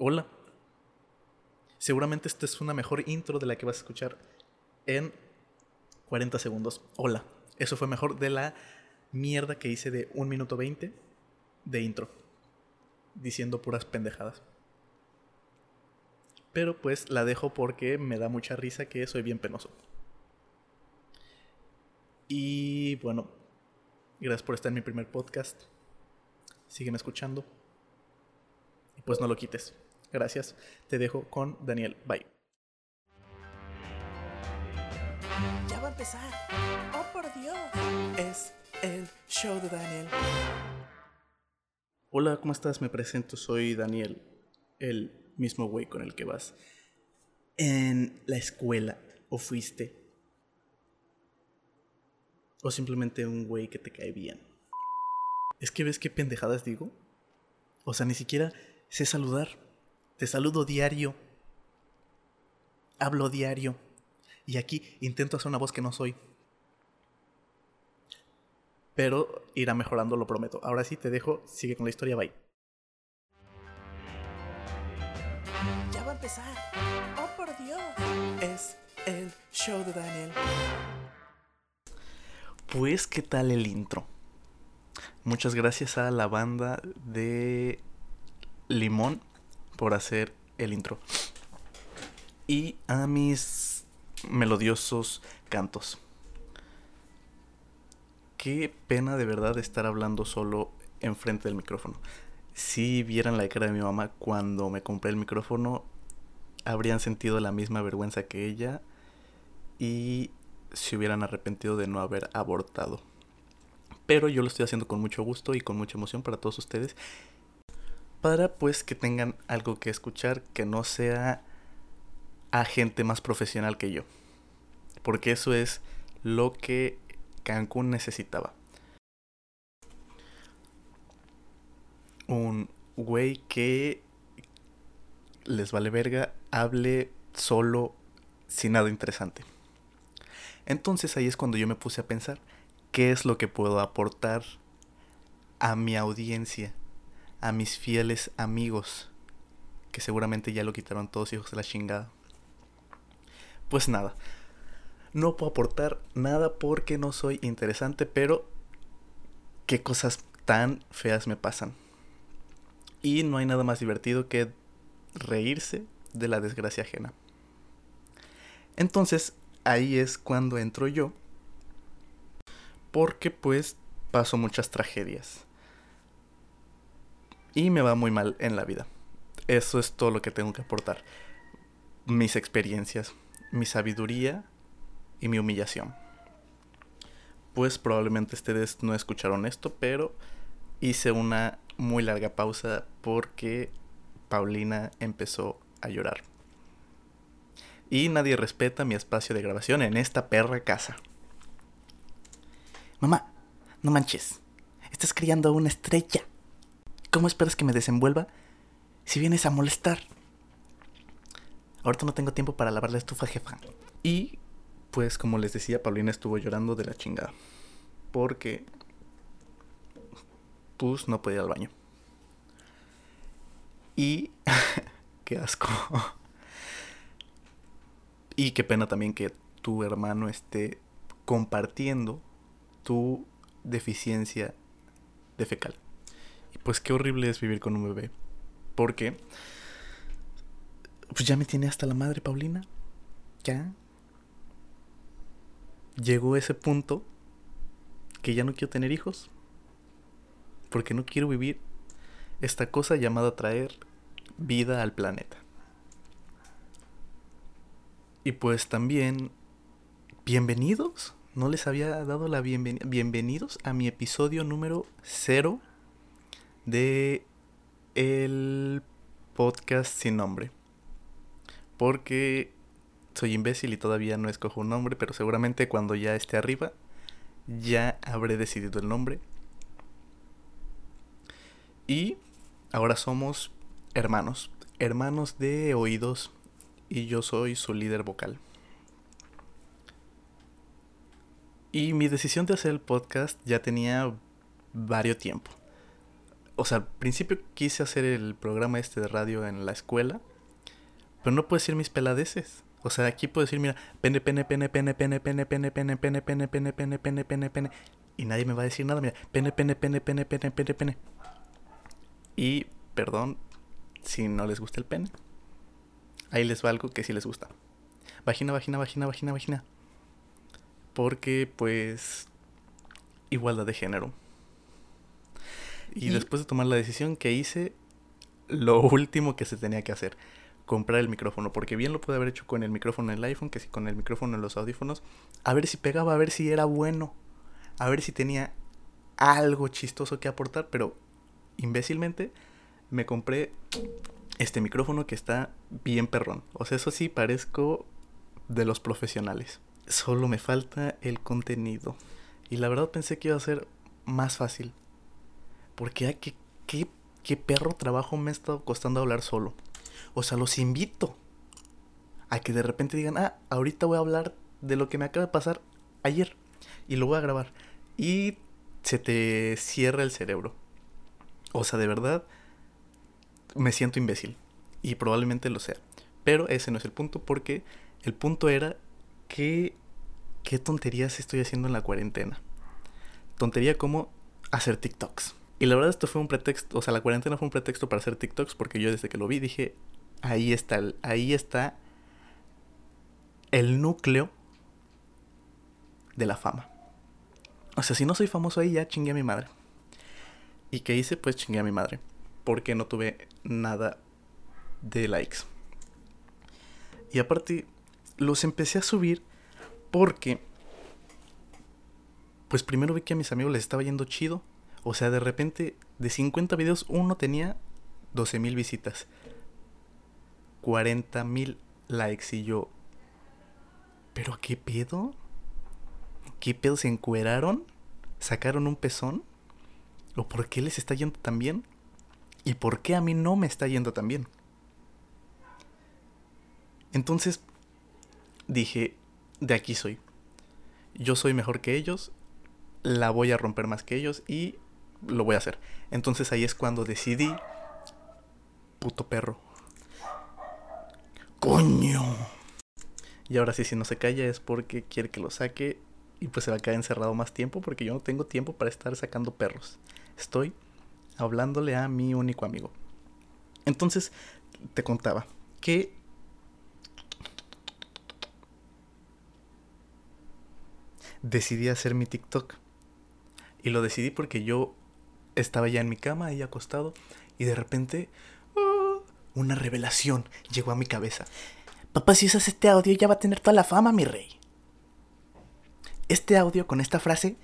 Hola. Seguramente esta es una mejor intro de la que vas a escuchar en 40 segundos. Hola. Eso fue mejor de la mierda que hice de 1 minuto 20 de intro. Diciendo puras pendejadas. Pero pues la dejo porque me da mucha risa que soy bien penoso. Y bueno, gracias por estar en mi primer podcast. Sígueme escuchando. Y pues no lo quites. Gracias. Te dejo con Daniel. Bye. Ya va a empezar. Oh, por Dios. Es el show de Daniel. Hola, ¿cómo estás? Me presento, soy Daniel, el mismo güey con el que vas en la escuela o fuiste. O simplemente un güey que te cae bien. Es que ves qué pendejadas digo. O sea, ni siquiera sé saludar. Te saludo diario. Hablo diario. Y aquí intento hacer una voz que no soy. Pero irá mejorando, lo prometo. Ahora sí te dejo, sigue con la historia, bye. Ya va a empezar. Oh, por Dios. Es el show de Daniel. Pues, ¿qué tal el intro? Muchas gracias a la banda de Limón por hacer el intro. Y a mis melodiosos cantos. Qué pena de verdad estar hablando solo enfrente del micrófono. Si vieran la cara de mi mamá cuando me compré el micrófono, habrían sentido la misma vergüenza que ella y se hubieran arrepentido de no haber abortado. Pero yo lo estoy haciendo con mucho gusto y con mucha emoción para todos ustedes. Para pues que tengan algo que escuchar que no sea a gente más profesional que yo. Porque eso es lo que Cancún necesitaba. Un güey que les vale verga, hable solo, sin nada interesante. Entonces ahí es cuando yo me puse a pensar, ¿qué es lo que puedo aportar a mi audiencia, a mis fieles amigos, que seguramente ya lo quitaron todos hijos de la chingada? Pues nada, no puedo aportar nada porque no soy interesante, pero qué cosas tan feas me pasan. Y no hay nada más divertido que reírse de la desgracia ajena. Entonces, ahí es cuando entro yo. Porque pues paso muchas tragedias. Y me va muy mal en la vida. Eso es todo lo que tengo que aportar. Mis experiencias, mi sabiduría y mi humillación. Pues probablemente ustedes no escucharon esto, pero hice una muy larga pausa porque Paulina empezó a llorar. Y nadie respeta mi espacio de grabación en esta perra casa. Mamá, no manches. Estás criando a una estrella. ¿Cómo esperas que me desenvuelva si vienes a molestar? Ahorita no tengo tiempo para lavar la estufa, jefa. Y pues como les decía, Paulina estuvo llorando de la chingada. Porque pues no podía ir al baño. Y qué asco. Y qué pena también que tu hermano esté compartiendo tu deficiencia de fecal. Pues qué horrible es vivir con un bebé. Porque pues ya me tiene hasta la madre Paulina. Ya. Llegó ese punto que ya no quiero tener hijos. Porque no quiero vivir esta cosa llamada traer vida al planeta. Y pues también, bienvenidos. No les había dado la bienvenida. Bienvenidos a mi episodio número 0 de el podcast sin nombre. Porque soy imbécil y todavía no escojo un nombre, pero seguramente cuando ya esté arriba ya habré decidido el nombre. Y ahora somos hermanos, hermanos de oídos y yo soy su líder vocal. Y mi decisión de hacer el podcast ya tenía varios tiempo. O sea, al principio quise hacer el programa este de radio en la escuela, pero no puedo decir mis peladeces. O sea, aquí puedo decir, mira, pene, pene, pene, pene, pene, pene, pene, pene, pene, pene, pene, pene, pene, pene, pene. Y nadie me va a decir nada, mira, pene, pene, pene, pene, pene, pene, pene. Y, perdón, si no les gusta el pene. Ahí les va algo que sí les gusta. Vagina, vagina, vagina, vagina, vagina. Porque, pues, igualdad de género. Y, después de tomar la decisión que hice, lo último que se tenía que hacer, comprar el micrófono, porque bien lo pude haber hecho con el micrófono en el iPhone, que si con el micrófono en los audífonos, a ver si pegaba, a ver si era bueno, a ver si tenía algo chistoso que aportar, pero imbécilmente me compré este micrófono que está bien perrón. O sea, eso sí, parezco de los profesionales. Solo me falta el contenido. Y la verdad pensé que iba a ser más fácil. Porque ¿qué, qué, qué perro trabajo me ha estado costando hablar solo. O sea, los invito a que de repente digan, ah, ahorita voy a hablar de lo que me acaba de pasar ayer. Y lo voy a grabar. Y se te cierra el cerebro. O sea, de verdad, me siento imbécil. Y probablemente lo sea. Pero ese no es el punto porque el punto era que... ¿Qué tonterías estoy haciendo en la cuarentena? Tontería como hacer TikToks. Y la verdad esto fue un pretexto, o sea, la cuarentena fue un pretexto para hacer TikToks porque yo desde que lo vi dije, ahí está, ahí está el núcleo de la fama. O sea, si no soy famoso ahí ya chingué a mi madre. ¿Y qué hice? Pues chingué a mi madre. Porque no tuve nada de likes. Y aparte, los empecé a subir porque... Pues primero vi que a mis amigos les estaba yendo chido o sea, de repente, de 50 videos, uno tenía 12 mil visitas. 40 mil likes y yo... ¿Pero qué pedo? ¿Qué pedo? ¿Se encueraron? ¿Sacaron un pezón? ¿O por qué les está yendo tan bien? ¿Y por qué a mí no me está yendo tan bien? Entonces dije, de aquí soy. Yo soy mejor que ellos, la voy a romper más que ellos y lo voy a hacer. Entonces ahí es cuando decidí, puto perro. Coño. Y ahora sí, si no se calla es porque quiere que lo saque y pues se va a quedar encerrado más tiempo porque yo no tengo tiempo para estar sacando perros. Estoy hablándole a mi único amigo. Entonces, te contaba que... Decidí hacer mi TikTok. Y lo decidí porque yo estaba ya en mi cama, ahí acostado, y de repente ¡ah! una revelación llegó a mi cabeza. Papá, si usas este audio ya va a tener toda la fama, mi rey. Este audio con esta frase,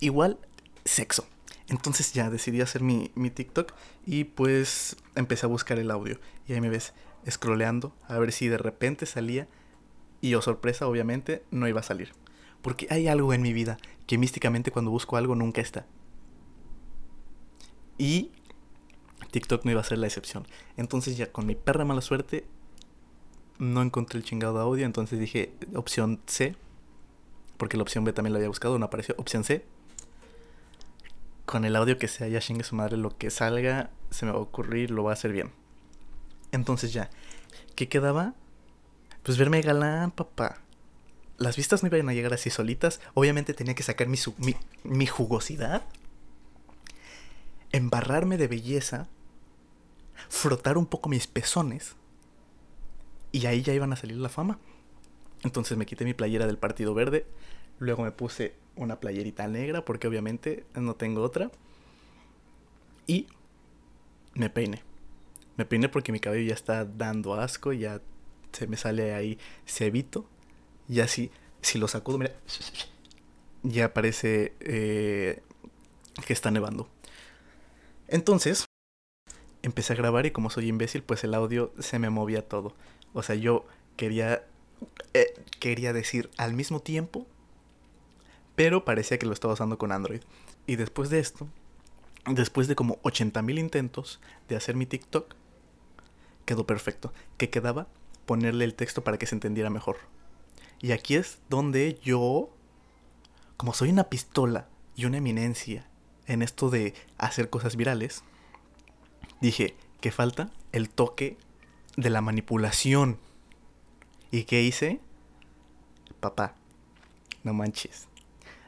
igual sexo. Entonces ya decidí hacer mi, mi TikTok y pues empecé a buscar el audio. Y ahí me ves scrolleando a ver si de repente salía. Y oh sorpresa, obviamente, no iba a salir. Porque hay algo en mi vida que místicamente cuando busco algo nunca está. Y TikTok no iba a ser la excepción. Entonces ya con mi perra mala suerte no encontré el chingado audio. Entonces dije opción C. Porque la opción B también la había buscado, no apareció. Opción C. Con el audio que sea, ya chingue su madre, lo que salga, se me va a ocurrir, lo va a hacer bien. Entonces ya, ¿qué quedaba? Pues verme galán, papá. Las vistas no iban a llegar así solitas. Obviamente tenía que sacar mi, mi, mi jugosidad embarrarme de belleza, frotar un poco mis pezones y ahí ya iban a salir la fama. Entonces me quité mi playera del Partido Verde, luego me puse una playerita negra porque obviamente no tengo otra y me peiné. Me peiné porque mi cabello ya está dando asco, ya se me sale ahí cebito y así, si lo sacudo, mira, ya parece eh, que está nevando. Entonces, empecé a grabar y como soy imbécil, pues el audio se me movía todo. O sea, yo quería, eh, quería decir al mismo tiempo, pero parecía que lo estaba usando con Android. Y después de esto, después de como 80.000 intentos de hacer mi TikTok, quedó perfecto. Que quedaba ponerle el texto para que se entendiera mejor. Y aquí es donde yo, como soy una pistola y una eminencia en esto de hacer cosas virales, dije, ¿qué falta? El toque de la manipulación. ¿Y qué hice? Papá, no manches.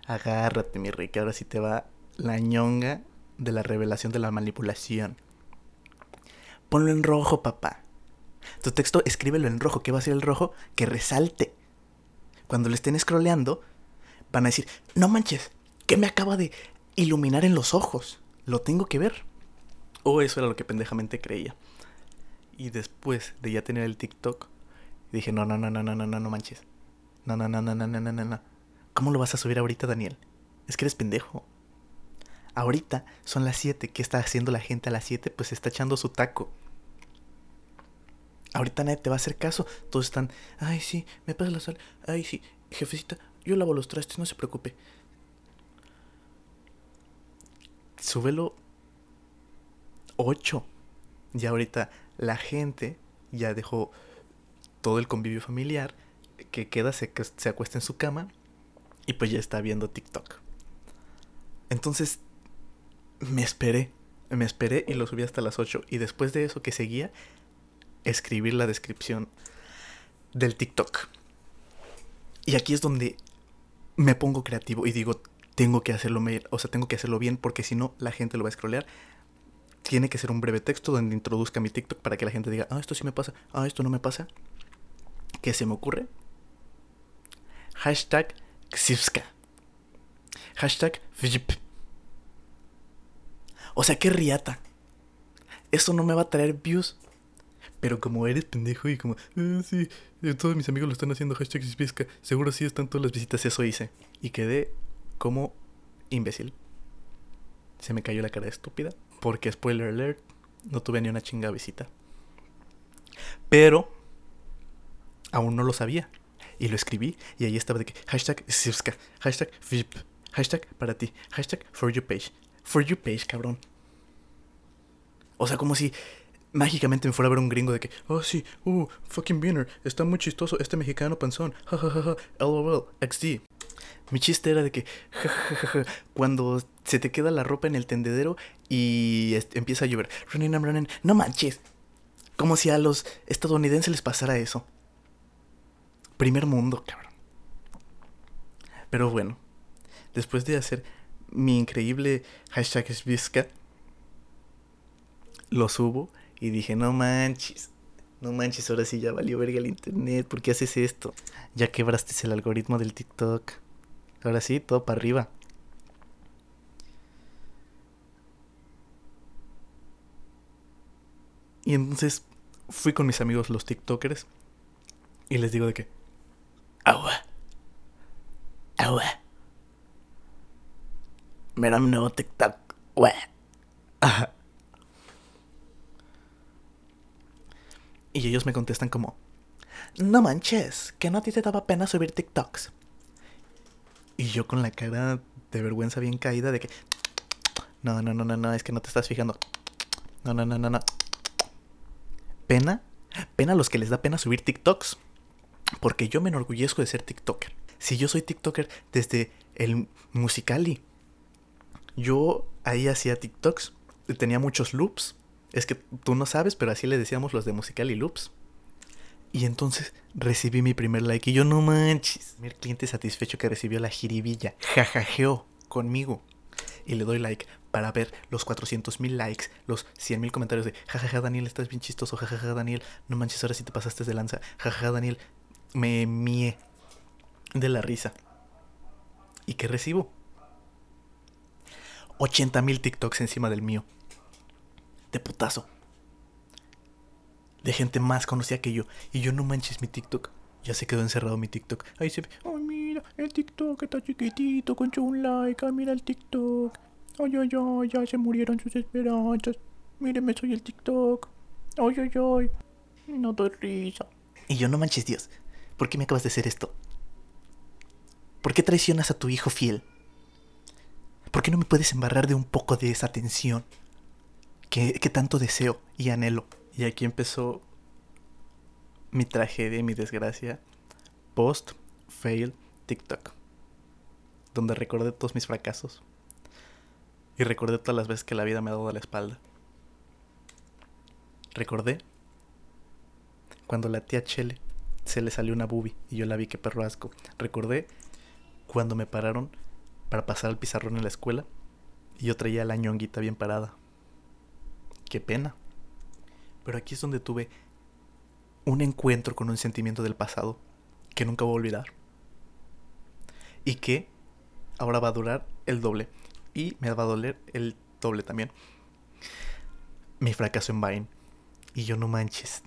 Agárrate, mi rey, que ahora sí te va la ñonga de la revelación de la manipulación. Ponlo en rojo, papá. Tu texto escríbelo en rojo. ¿Qué va a ser el rojo? Que resalte. Cuando le estén scrolleando, van a decir, no manches, ¿qué me acaba de iluminar en los ojos? Lo tengo que ver. O eso era lo que pendejamente creía. Y después de ya tener el TikTok, dije, no, no, no, no, no, no, no, no manches. No, no, no, no, no, no, no, no. ¿Cómo lo vas a subir ahorita, Daniel? Es que eres pendejo. Ahorita son las 7. ¿Qué está haciendo la gente a las 7? Pues está echando su taco. Ahorita nadie te va a hacer caso. Todos están, ay, sí, me pasa la sal. Ay, sí, jefecita, yo lavo los trastes, no se preocupe. Súbelo 8. Ya ahorita la gente ya dejó todo el convivio familiar. Que queda, se, se acuesta en su cama. Y pues ya está viendo TikTok. Entonces, me esperé. Me esperé y lo subí hasta las 8. Y después de eso que seguía, escribir la descripción del TikTok. Y aquí es donde me pongo creativo y digo, tengo que hacerlo, o sea, tengo que hacerlo bien porque si no la gente lo va a scrollear. Tiene que ser un breve texto donde introduzca mi TikTok para que la gente diga, ah, esto sí me pasa, ah, esto no me pasa. ¿Qué se me ocurre? Hashtag Xipska. Hashtag O sea, qué riata. Eso no me va a traer views. Pero como eres pendejo y como, ah, sí, eh, todos mis amigos lo están haciendo, hashtag Xipska, seguro sí están todas las visitas, eso hice. Y quedé como imbécil. Se me cayó la cara estúpida. Porque, spoiler alert, no tuve ni una chinga visita. Pero, aún no lo sabía. Y lo escribí y ahí estaba de que hashtag Xipska, hashtag VIP, hashtag para ti, hashtag for you page. For you page, cabrón. O sea, como si mágicamente me fuera a ver un gringo de que, oh sí, uh, fucking Beaner, está muy chistoso este mexicano panzón, jajajaja, lol, XD. Mi chiste era de que, cuando se te queda la ropa en el tendedero y empieza a llover, no manches, como si a los estadounidenses les pasara eso. Primer mundo, cabrón. Pero bueno, después de hacer mi increíble hashtag lo subo y dije, no manches, no manches, ahora sí ya valió verga el internet, ¿por qué haces esto? Ya quebraste el algoritmo del TikTok. Ahora sí, todo para arriba. Y entonces fui con mis amigos los TikTokers y les digo de que agua agua mira mi nuevo TikTok Ajá. Y ellos me contestan como, no manches, que no a ti te daba pena subir TikToks. Y yo con la cara de vergüenza bien caída de que, no, no, no, no, no, es que no te estás fijando. No, no, no, no, no. Pena, pena a los que les da pena subir TikToks. Porque yo me enorgullezco de ser TikToker. Si yo soy TikToker desde el Musicali. Yo ahí hacía TikToks. Tenía muchos loops es que tú no sabes, pero así le decíamos los de Musical y Loops. Y entonces recibí mi primer like y yo no manches. Mi cliente satisfecho que recibió la jiribilla. Jajajeó conmigo. Y le doy like para ver los 400 mil likes, los 100 mil comentarios de jajaja Daniel, estás bien chistoso, jajaja Daniel, no manches, ahora sí te pasaste de lanza, jajaja Daniel, me mié de la risa. ¿Y qué recibo? 80 mil TikToks encima del mío de putazo. De gente más conocida que yo. Y yo no manches mi TikTok. Ya se quedó encerrado mi TikTok. Ahí se ve. Ay, mira, el TikTok está chiquitito con un like. Ay, mira el TikTok. Ay, ay, ay, ya se murieron sus esperanzas. Míreme, soy el TikTok. Ay, ay, ay. No doy risa. Y yo no manches Dios. ¿Por qué me acabas de hacer esto? ¿Por qué traicionas a tu hijo fiel? ¿Por qué no me puedes embarrar de un poco de esa tensión? que, tanto deseo y anhelo. Y aquí empezó mi tragedia y mi desgracia post fail TikTok, donde recordé todos mis fracasos y recordé todas las veces que la vida me ha dado la espalda. Recordé cuando la tía Chele se le salió una bubi y yo la vi que perro asco. Recordé cuando me pararon para pasar al pizarrón en la escuela y yo traía la ñonguita bien parada. Qué pena. Pero aquí es donde tuve un encuentro con un sentimiento del pasado que nunca voy a olvidar. Y que ahora va a durar el doble. Y me va a doler el doble también. Mi fracaso en Vine. Y yo no manches.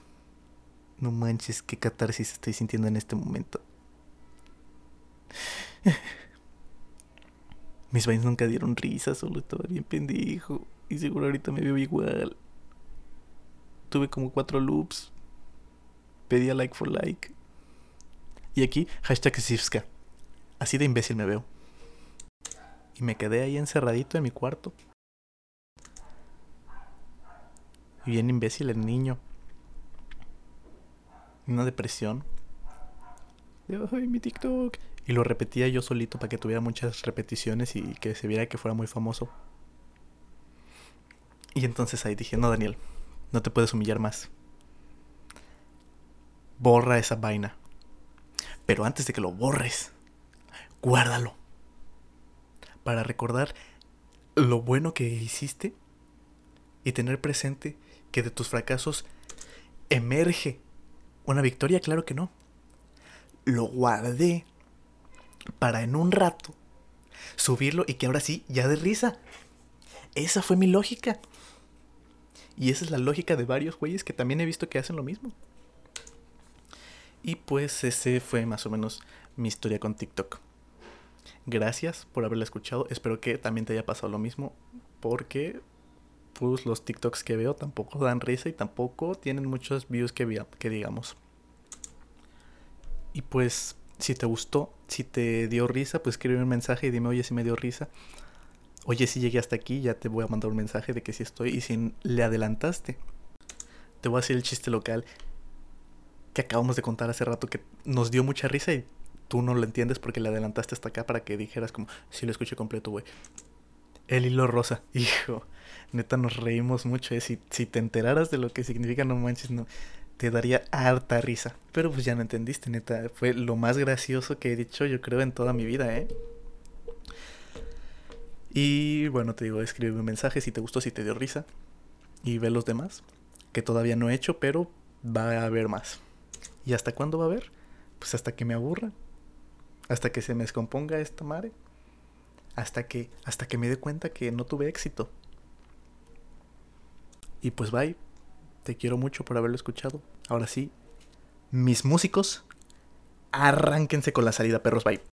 No manches qué catarsis estoy sintiendo en este momento. Mis Vines nunca dieron risa, solo estaba bien pendejo. Y seguro ahorita me veo igual. Tuve como cuatro loops. Pedía like for like. Y aquí, hashtag Sivska. Así de imbécil me veo. Y me quedé ahí encerradito en mi cuarto. Bien imbécil el niño. Una depresión. Ay, mi TikTok. Y lo repetía yo solito para que tuviera muchas repeticiones y que se viera que fuera muy famoso. Y entonces ahí dije, no, Daniel, no te puedes humillar más. Borra esa vaina. Pero antes de que lo borres, guárdalo. Para recordar lo bueno que hiciste y tener presente que de tus fracasos emerge una victoria, claro que no. Lo guardé para en un rato subirlo y que ahora sí, ya de risa. Esa fue mi lógica. Y esa es la lógica de varios güeyes que también he visto que hacen lo mismo. Y pues ese fue más o menos mi historia con TikTok. Gracias por haberla escuchado. Espero que también te haya pasado lo mismo. Porque pues los TikToks que veo tampoco dan risa y tampoco tienen muchos views que, que digamos. Y pues si te gustó, si te dio risa, pues escribe un mensaje y dime, oye, si me dio risa. Oye, si llegué hasta aquí, ya te voy a mandar un mensaje de que sí estoy. Y si le adelantaste, te voy a hacer el chiste local que acabamos de contar hace rato que nos dio mucha risa y tú no lo entiendes porque le adelantaste hasta acá para que dijeras como, si lo escuché completo, güey. El hilo rosa, hijo. Neta, nos reímos mucho. ¿eh? Si, si te enteraras de lo que significa, no manches, no te daría harta risa. Pero pues ya no entendiste, neta. Fue lo más gracioso que he dicho, yo creo, en toda mi vida, ¿eh? Y bueno, te digo, escribe un mensaje si te gustó, si te dio risa. Y ve los demás, que todavía no he hecho, pero va a haber más. ¿Y hasta cuándo va a haber? Pues hasta que me aburra. Hasta que se me descomponga esta madre. Hasta que, hasta que me dé cuenta que no tuve éxito. Y pues bye. Te quiero mucho por haberlo escuchado. Ahora sí, mis músicos, arránquense con la salida, perros, bye.